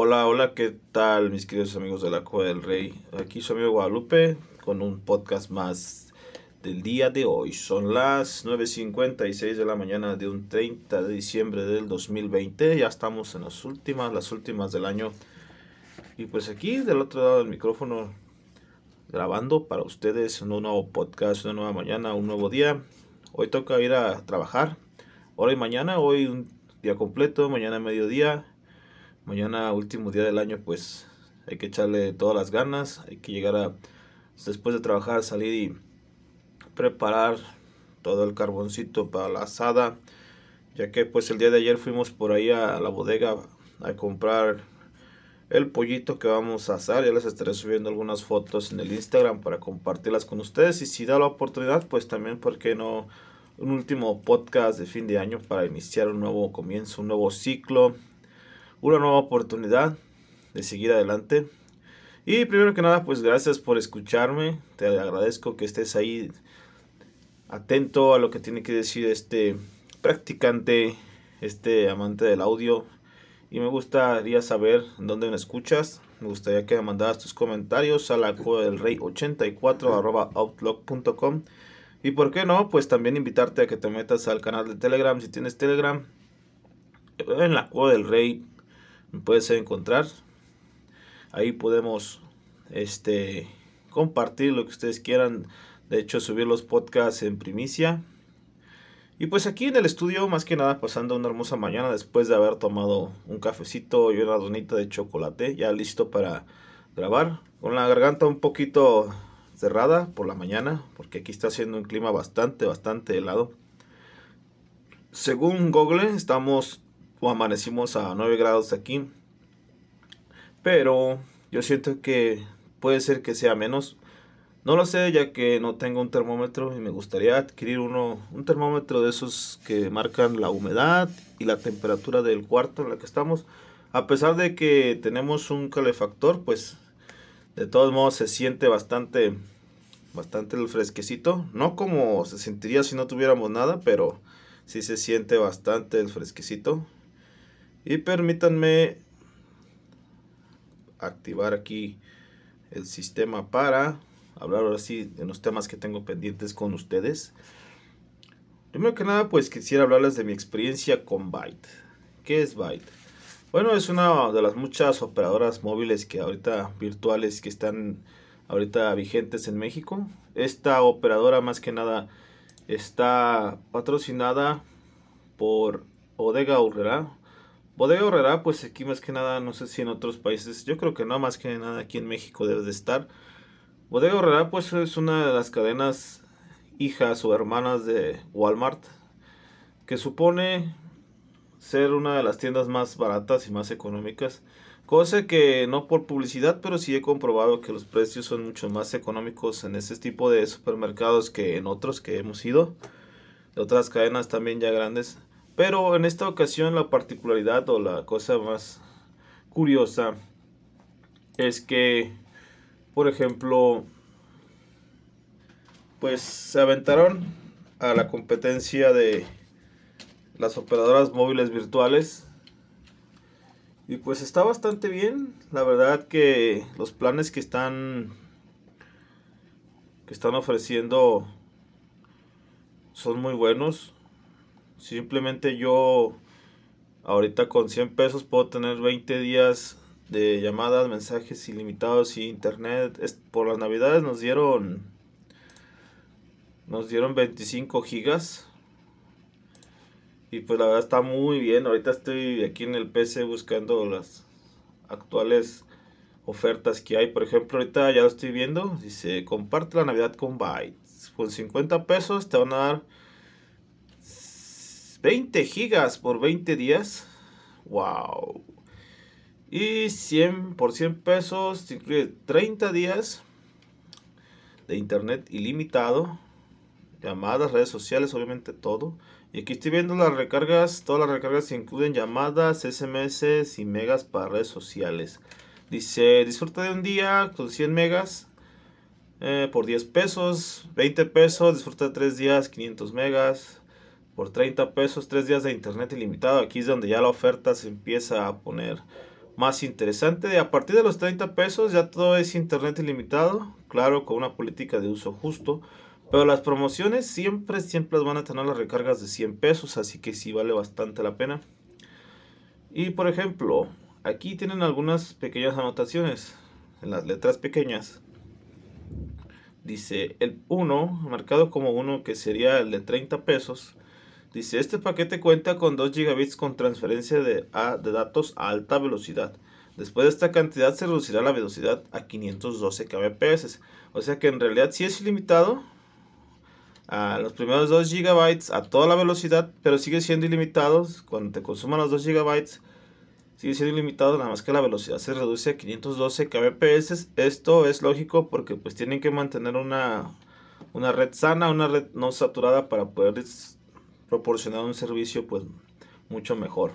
Hola, hola, ¿qué tal mis queridos amigos de la Cueva del Rey? Aquí su amigo Guadalupe con un podcast más del día de hoy. Son las 9.56 de la mañana de un 30 de diciembre del 2020. Ya estamos en las últimas, las últimas del año. Y pues aquí del otro lado del micrófono grabando para ustedes un nuevo podcast, una nueva mañana, un nuevo día. Hoy toca ir a trabajar. Hoy y mañana, hoy un día completo, mañana mediodía mañana último día del año pues hay que echarle todas las ganas, hay que llegar a después de trabajar salir y preparar todo el carboncito para la asada, ya que pues el día de ayer fuimos por ahí a la bodega a comprar el pollito que vamos a asar, ya les estaré subiendo algunas fotos en el Instagram para compartirlas con ustedes. Y si da la oportunidad pues también por qué no un último podcast de fin de año para iniciar un nuevo comienzo, un nuevo ciclo una nueva oportunidad de seguir adelante. Y primero que nada, pues gracias por escucharme. Te agradezco que estés ahí atento a lo que tiene que decir este practicante, este amante del audio. Y me gustaría saber dónde me escuchas. Me gustaría que me mandaras tus comentarios a la del rey 84 outlook.com. Y por qué no, pues también invitarte a que te metas al canal de Telegram si tienes Telegram. En la cueva del rey me puedes encontrar. Ahí podemos este, compartir lo que ustedes quieran. De hecho, subir los podcasts en primicia. Y pues aquí en el estudio, más que nada, pasando una hermosa mañana después de haber tomado un cafecito y una donita de chocolate, ya listo para grabar. Con la garganta un poquito cerrada por la mañana, porque aquí está haciendo un clima bastante, bastante helado. Según Google, estamos o amanecimos a 9 grados aquí. Pero yo siento que puede ser que sea menos. No lo sé ya que no tengo un termómetro y me gustaría adquirir uno, un termómetro de esos que marcan la humedad y la temperatura del cuarto en el que estamos. A pesar de que tenemos un calefactor, pues de todos modos se siente bastante, bastante el fresquecito. No como se sentiría si no tuviéramos nada, pero sí se siente bastante el fresquecito. Y permítanme activar aquí el sistema para hablar ahora sí de los temas que tengo pendientes con ustedes. Primero que nada, pues quisiera hablarles de mi experiencia con Byte. ¿Qué es Byte? Bueno, es una de las muchas operadoras móviles que ahorita virtuales que están ahorita vigentes en México. Esta operadora más que nada está patrocinada por Odega Urrera, Bodega Horrera, pues aquí más que nada, no sé si en otros países, yo creo que no, más que nada aquí en México debe de estar. Bodega Horrera, pues es una de las cadenas hijas o hermanas de Walmart, que supone ser una de las tiendas más baratas y más económicas. Cosa que no por publicidad, pero sí he comprobado que los precios son mucho más económicos en ese tipo de supermercados que en otros que hemos ido. De otras cadenas también ya grandes. Pero en esta ocasión la particularidad o la cosa más curiosa es que, por ejemplo, pues se aventaron a la competencia de las operadoras móviles virtuales. Y pues está bastante bien. La verdad que los planes que están que están ofreciendo son muy buenos Simplemente yo ahorita con 100 pesos puedo tener 20 días de llamadas, mensajes ilimitados y internet. por las navidades nos dieron Nos dieron 25 gigas. Y pues la verdad está muy bien. Ahorita estoy aquí en el PC buscando las actuales ofertas que hay. Por ejemplo, ahorita ya lo estoy viendo. Dice, comparte la Navidad con Bytes. Con 50 pesos te van a dar 20 gigas por 20 días. Wow. Y 100 por 100 pesos incluye 30 días de internet ilimitado. Llamadas, redes sociales, obviamente todo. Y aquí estoy viendo las recargas. Todas las recargas incluyen llamadas, SMS y megas para redes sociales. Dice, disfruta de un día con 100 megas eh, por 10 pesos, 20 pesos, disfruta de 3 días, 500 megas. Por 30 pesos, 3 días de internet ilimitado. Aquí es donde ya la oferta se empieza a poner más interesante. A partir de los 30 pesos ya todo es internet ilimitado. Claro, con una política de uso justo. Pero las promociones siempre, siempre van a tener las recargas de 100 pesos, así que sí vale bastante la pena. Y por ejemplo, aquí tienen algunas pequeñas anotaciones en las letras pequeñas. Dice el 1, marcado como 1 que sería el de 30 pesos. Dice, este paquete cuenta con 2 gigabits con transferencia de, de datos a alta velocidad. Después de esta cantidad se reducirá la velocidad a 512 kbps. O sea que en realidad sí es ilimitado, a los primeros 2 GB a toda la velocidad, pero sigue siendo ilimitado. Cuando te consuman los 2 GB, sigue siendo ilimitado, nada más que la velocidad se reduce a 512 kbps. Esto es lógico porque pues tienen que mantener una, una red sana, una red no saturada para poder proporcionar un servicio pues mucho mejor.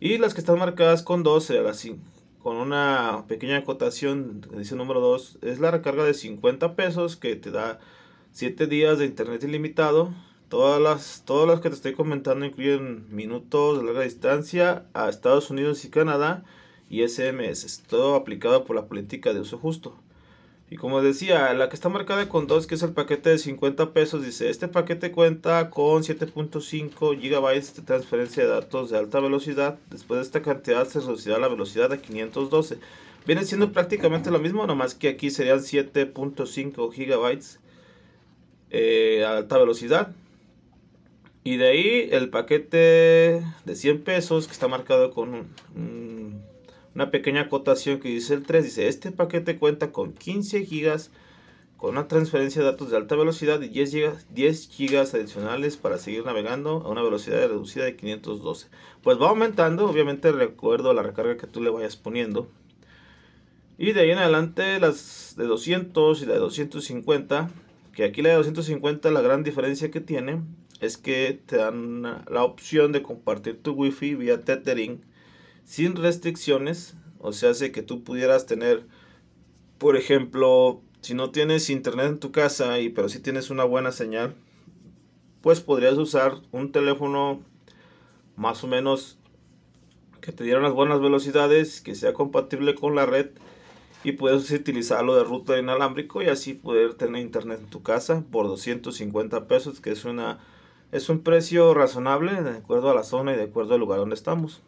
Y las que están marcadas con 12, así, con una pequeña acotación, dice número 2, es la recarga de 50 pesos que te da 7 días de internet ilimitado. Todas las, todas las que te estoy comentando incluyen minutos de larga distancia a Estados Unidos y Canadá y SMS. Todo aplicado por la política de uso justo. Y como decía, la que está marcada con 2, que es el paquete de 50 pesos, dice, este paquete cuenta con 7.5 GB de transferencia de datos de alta velocidad. Después de esta cantidad se reducirá la velocidad a 512. Viene siendo prácticamente lo mismo, nomás que aquí serían 7.5 GB eh, a alta velocidad. Y de ahí el paquete de 100 pesos que está marcado con una pequeña acotación que dice el 3. Dice, este paquete cuenta con 15 gigas con una transferencia de datos de alta velocidad y 10 gigas, 10 gigas adicionales para seguir navegando a una velocidad reducida de 512. Pues va aumentando, obviamente recuerdo la recarga que tú le vayas poniendo. Y de ahí en adelante las de 200 y la de 250 que aquí la de 250 la gran diferencia que tiene es que te dan la opción de compartir tu wifi vía tethering sin restricciones. O sea, hace que tú pudieras tener, por ejemplo, si no tienes internet en tu casa y pero si tienes una buena señal, pues podrías usar un teléfono más o menos que te diera unas buenas velocidades, que sea compatible con la red y puedes utilizarlo de router inalámbrico y así poder tener internet en tu casa por 250 pesos que es una es un precio razonable de acuerdo a la zona y de acuerdo al lugar donde estamos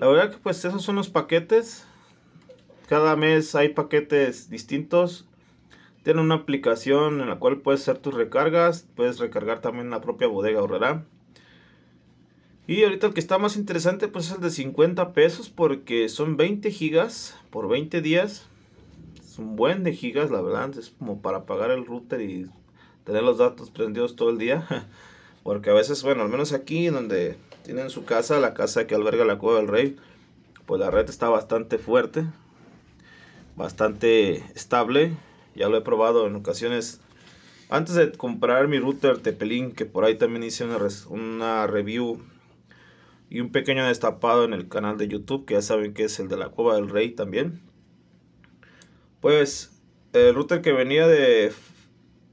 la verdad que pues esos son los paquetes cada mes hay paquetes distintos tiene una aplicación en la cual puedes hacer tus recargas puedes recargar también la propia bodega ahorrará y ahorita el que está más interesante pues es el de 50 pesos porque son 20 gigas por 20 días un buen de gigas, la verdad. Es como para pagar el router y tener los datos prendidos todo el día. Porque a veces, bueno, al menos aquí donde tienen su casa, la casa que alberga la Cueva del Rey, pues la red está bastante fuerte, bastante estable. Ya lo he probado en ocasiones. Antes de comprar mi router Tepelin, que por ahí también hice una, una review y un pequeño destapado en el canal de YouTube, que ya saben que es el de la Cueva del Rey también. Pues el router que venía de,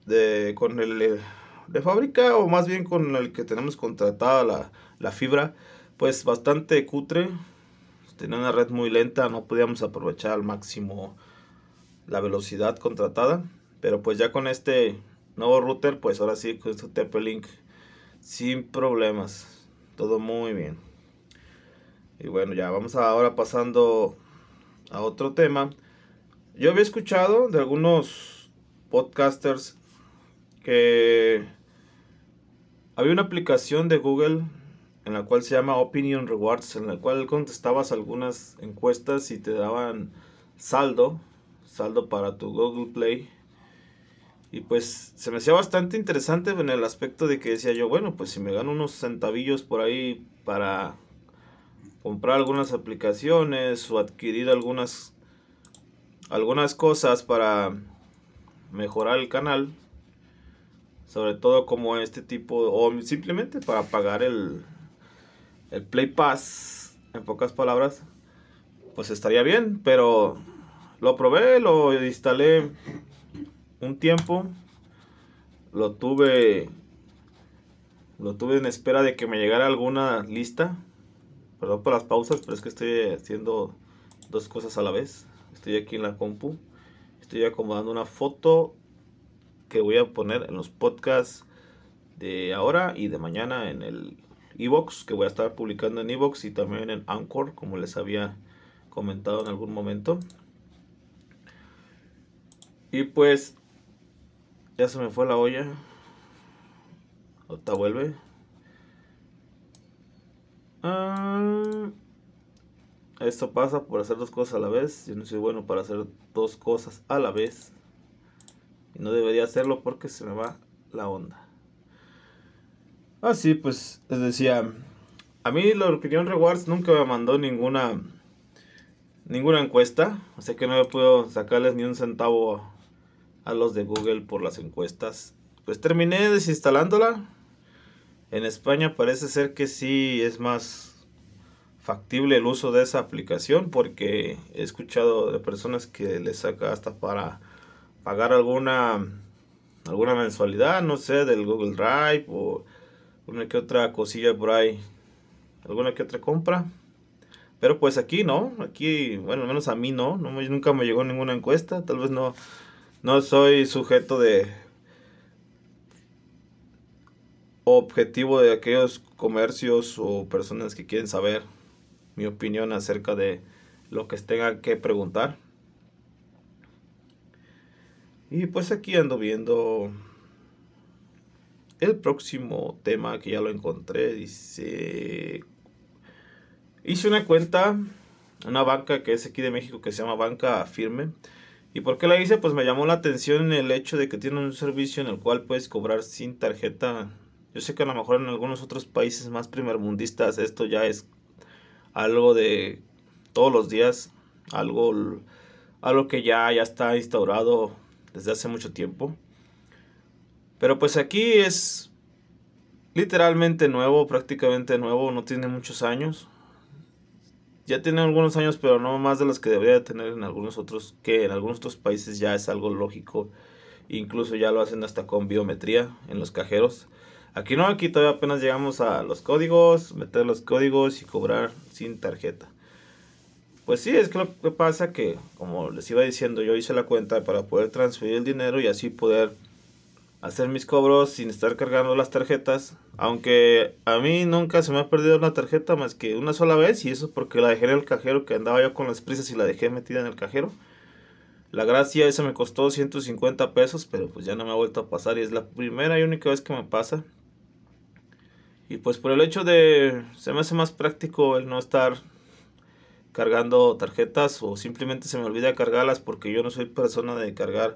de con el de fábrica o más bien con el que tenemos contratada la, la fibra, pues bastante cutre. Tenía una red muy lenta, no podíamos aprovechar al máximo la velocidad contratada. Pero pues ya con este nuevo router, pues ahora sí con este TP-Link sin problemas. Todo muy bien. Y bueno, ya vamos ahora pasando a otro tema. Yo había escuchado de algunos podcasters que había una aplicación de Google en la cual se llama Opinion Rewards, en la cual contestabas algunas encuestas y te daban saldo, saldo para tu Google Play. Y pues se me hacía bastante interesante en el aspecto de que decía yo, bueno, pues si me gano unos centavillos por ahí para comprar algunas aplicaciones o adquirir algunas algunas cosas para mejorar el canal, sobre todo como este tipo o simplemente para pagar el el Play Pass, en pocas palabras, pues estaría bien, pero lo probé, lo instalé un tiempo, lo tuve, lo tuve en espera de que me llegara alguna lista, perdón por las pausas, pero es que estoy haciendo dos cosas a la vez, estoy aquí en la compu, estoy acomodando una foto que voy a poner en los podcasts de ahora y de mañana en el Evox, que voy a estar publicando en Evox y también en Anchor, como les había comentado en algún momento. Y pues ya se me fue la olla. Ahorita vuelve. Ah, esto pasa por hacer dos cosas a la vez. Yo no soy bueno para hacer dos cosas a la vez. Y no debería hacerlo porque se me va la onda. Ah, sí, pues les decía, a mí la opinión Rewards nunca me mandó ninguna ninguna encuesta, o sea que no me puedo sacarles ni un centavo a los de Google por las encuestas. Pues terminé desinstalándola. En España parece ser que sí es más factible el uso de esa aplicación porque he escuchado de personas que le saca hasta para pagar alguna alguna mensualidad, no sé, del Google Drive o una que otra cosilla por ahí, alguna que otra compra. Pero pues aquí no, aquí, bueno, al menos a mí no, nunca me llegó ninguna encuesta, tal vez no, no soy sujeto de objetivo de aquellos comercios o personas que quieren saber mi opinión acerca de lo que tengan que preguntar. Y pues aquí ando viendo el próximo tema que ya lo encontré dice... Hice una cuenta, una banca que es aquí de México que se llama Banca Firme. ¿Y por qué la hice? Pues me llamó la atención el hecho de que tiene un servicio en el cual puedes cobrar sin tarjeta. Yo sé que a lo mejor en algunos otros países más primermundistas esto ya es algo de todos los días, algo, algo que ya, ya está instaurado desde hace mucho tiempo. Pero pues aquí es literalmente nuevo, prácticamente nuevo, no tiene muchos años. Ya tiene algunos años, pero no más de los que debería tener en algunos otros, que en algunos otros países ya es algo lógico. Incluso ya lo hacen hasta con biometría en los cajeros. Aquí no, aquí todavía apenas llegamos a los códigos, meter los códigos y cobrar sin tarjeta. Pues sí, es que lo que pasa que, como les iba diciendo, yo hice la cuenta para poder transferir el dinero y así poder hacer mis cobros sin estar cargando las tarjetas. Aunque a mí nunca se me ha perdido una tarjeta más que una sola vez. Y eso porque la dejé en el cajero, que andaba yo con las prisas y la dejé metida en el cajero. La gracia esa me costó 150 pesos, pero pues ya no me ha vuelto a pasar. Y es la primera y única vez que me pasa. Y pues por el hecho de... Se me hace más práctico el no estar cargando tarjetas o simplemente se me olvida cargarlas porque yo no soy persona de cargar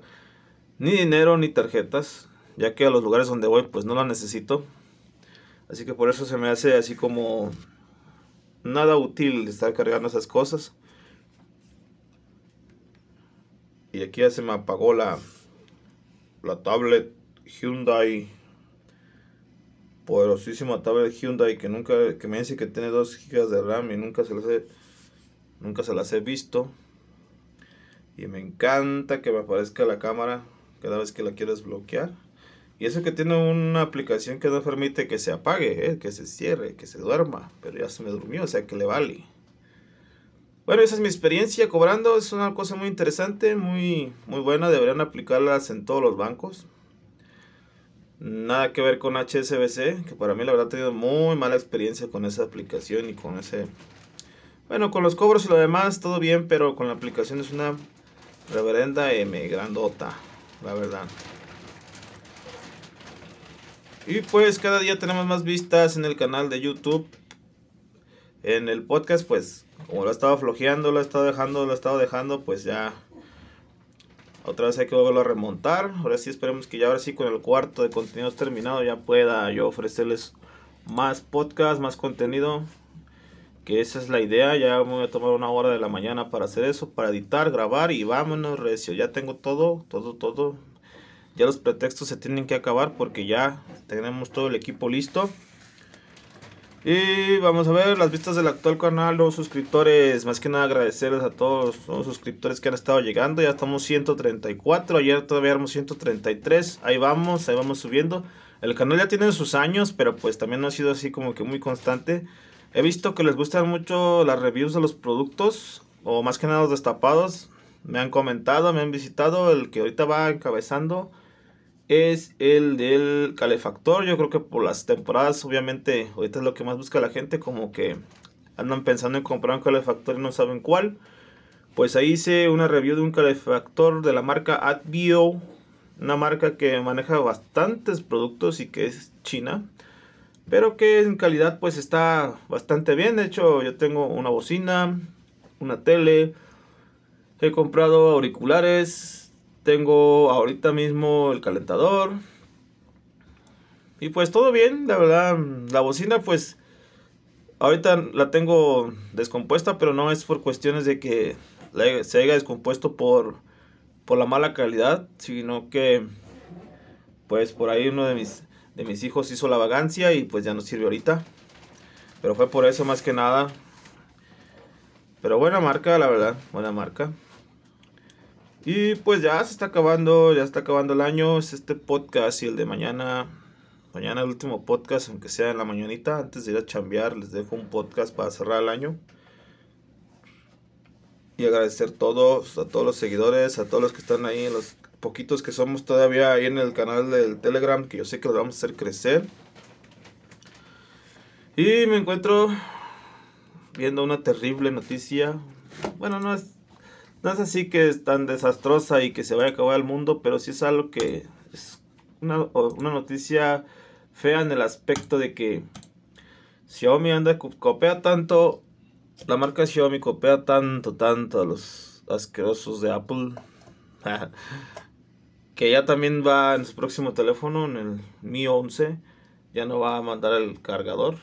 ni dinero ni tarjetas ya que a los lugares donde voy pues no la necesito. Así que por eso se me hace así como nada útil estar cargando esas cosas. Y aquí ya se me apagó la, la tablet Hyundai. Poderosísima tablet Hyundai que nunca que me dice que tiene 2 GB de RAM y nunca se las he nunca se las he visto. Y me encanta que me aparezca la cámara cada vez que la quiero desbloquear. Y eso que tiene una aplicación que no permite que se apague, ¿eh? que se cierre, que se duerma. Pero ya se me durmió, o sea que le vale. Bueno, esa es mi experiencia cobrando. Es una cosa muy interesante, muy, muy buena. Deberían aplicarlas en todos los bancos. Nada que ver con HSBC, que para mí la verdad he tenido muy mala experiencia con esa aplicación y con ese... Bueno, con los cobros y lo demás todo bien, pero con la aplicación es una reverenda M grandota, la verdad. Y pues cada día tenemos más vistas en el canal de YouTube. En el podcast, pues, como lo he estado flojeando, lo he estado dejando, lo he estado dejando, pues ya otra vez hay que volverlo a remontar. Ahora sí esperemos que ya ahora sí con el cuarto de contenidos terminado ya pueda yo ofrecerles más podcast, más contenido. Que esa es la idea. Ya voy a tomar una hora de la mañana para hacer eso, para editar, grabar y vámonos, recio. Ya tengo todo, todo, todo. Ya los pretextos se tienen que acabar porque ya tenemos todo el equipo listo. Y vamos a ver las vistas del actual canal, los suscriptores. Más que nada agradecerles a todos los suscriptores que han estado llegando. Ya estamos 134, ayer todavía éramos 133. Ahí vamos, ahí vamos subiendo. El canal ya tiene sus años, pero pues también no ha sido así como que muy constante. He visto que les gustan mucho las reviews de los productos, o más que nada los destapados. Me han comentado, me han visitado. El que ahorita va encabezando es el del calefactor. Yo creo que por las temporadas, obviamente, ahorita es lo que más busca la gente, como que andan pensando en comprar un calefactor y no saben cuál. Pues ahí hice una review de un calefactor de la marca AdBio, una marca que maneja bastantes productos y que es china, pero que en calidad pues está bastante bien. De hecho, yo tengo una bocina, una tele, he comprado auriculares, tengo ahorita mismo el calentador. Y pues todo bien, la verdad. La bocina pues ahorita la tengo descompuesta, pero no es por cuestiones de que se haya descompuesto por, por la mala calidad, sino que pues por ahí uno de mis, de mis hijos hizo la vagancia y pues ya no sirve ahorita. Pero fue por eso más que nada. Pero buena marca, la verdad, buena marca. Y pues ya se está acabando, ya está acabando el año. Es este podcast y el de mañana. Mañana el último podcast, aunque sea en la mañanita. Antes de ir a chambear, les dejo un podcast para cerrar el año. Y agradecer a todos, a todos los seguidores, a todos los que están ahí, los poquitos que somos todavía ahí en el canal del Telegram, que yo sé que lo vamos a hacer crecer. Y me encuentro viendo una terrible noticia. Bueno, no es no es así que es tan desastrosa y que se vaya a acabar el mundo, pero sí es algo que es una, una noticia fea en el aspecto de que Xiaomi anda copia tanto, la marca Xiaomi copia tanto, tanto a los asquerosos de Apple, que ya también va en su próximo teléfono, en el Mi 11, ya no va a mandar el cargador.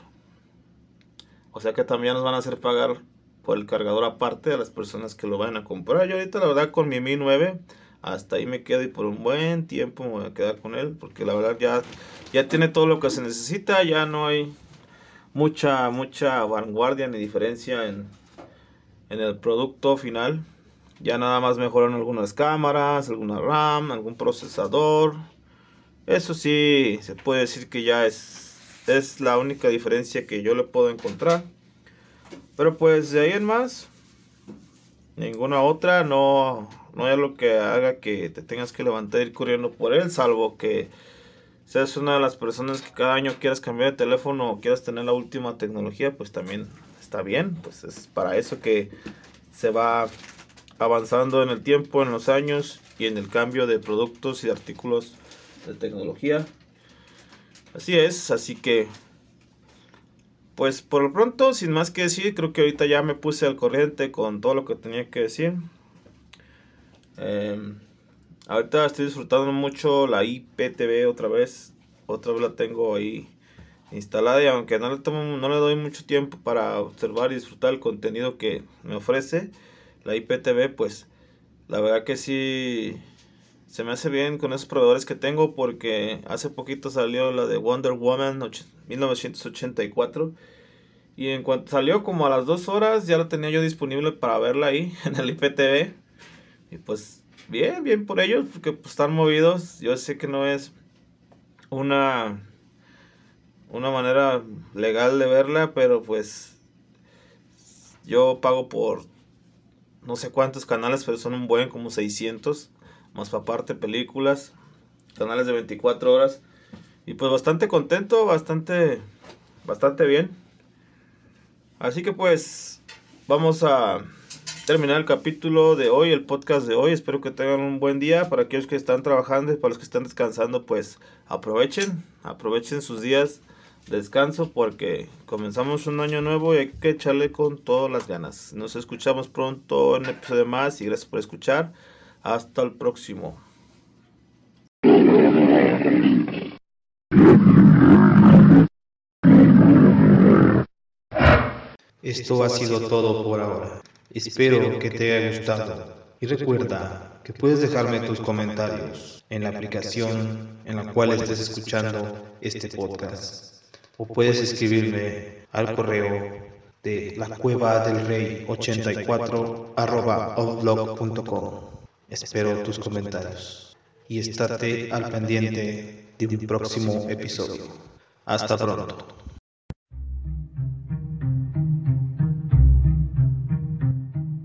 O sea que también nos van a hacer pagar por el cargador aparte a las personas que lo vayan a comprar. Yo ahorita la verdad con mi Mi 9 hasta ahí me quedo y por un buen tiempo me voy a quedar con él porque la verdad ya, ya tiene todo lo que se necesita, ya no hay mucha mucha vanguardia ni diferencia en, en el producto final. Ya nada más mejoran algunas cámaras, alguna RAM, algún procesador. Eso sí, se puede decir que ya es, es la única diferencia que yo le puedo encontrar. Pero pues de ahí en más, ninguna otra, no, no hay algo que haga que te tengas que levantar y ir corriendo por él, salvo que seas una de las personas que cada año quieras cambiar de teléfono o quieras tener la última tecnología, pues también está bien, pues es para eso que se va avanzando en el tiempo, en los años y en el cambio de productos y artículos de tecnología. Así es, así que pues por lo pronto, sin más que decir, creo que ahorita ya me puse al corriente con todo lo que tenía que decir. Em, ahorita estoy disfrutando mucho la IPTV otra vez. Otra vez la tengo ahí instalada y aunque no le, no le doy mucho tiempo para observar y disfrutar el contenido que me ofrece la IPTV, pues la verdad que sí se me hace bien con esos proveedores que tengo porque hace poquito salió la de Wonder Woman 1984 y en cuanto salió como a las dos horas ya la tenía yo disponible para verla ahí en el IPTV y pues bien, bien por ellos porque pues, están movidos, yo sé que no es una una manera legal de verla, pero pues yo pago por no sé cuántos canales, pero son un buen como 600 más aparte películas, canales de 24 horas. Y pues bastante contento, bastante, bastante bien. Así que pues vamos a, terminar el capítulo de hoy, el podcast de hoy. Espero que tengan un buen día. Para aquellos que están trabajando y para los que están descansando, pues aprovechen, aprovechen sus días de descanso porque comenzamos un año nuevo y hay que echarle con todas las ganas. Nos escuchamos pronto en un episodio más y gracias por escuchar. Hasta el próximo. Esto ha sido todo por ahora. Espero que te haya gustado. Y recuerda que puedes dejarme tus comentarios en la aplicación en la cual estés escuchando este podcast. O puedes escribirme al correo de la cueva del rey 84 outlook.com. Espero tus comentarios y estate al pendiente de un próximo episodio. Hasta pronto.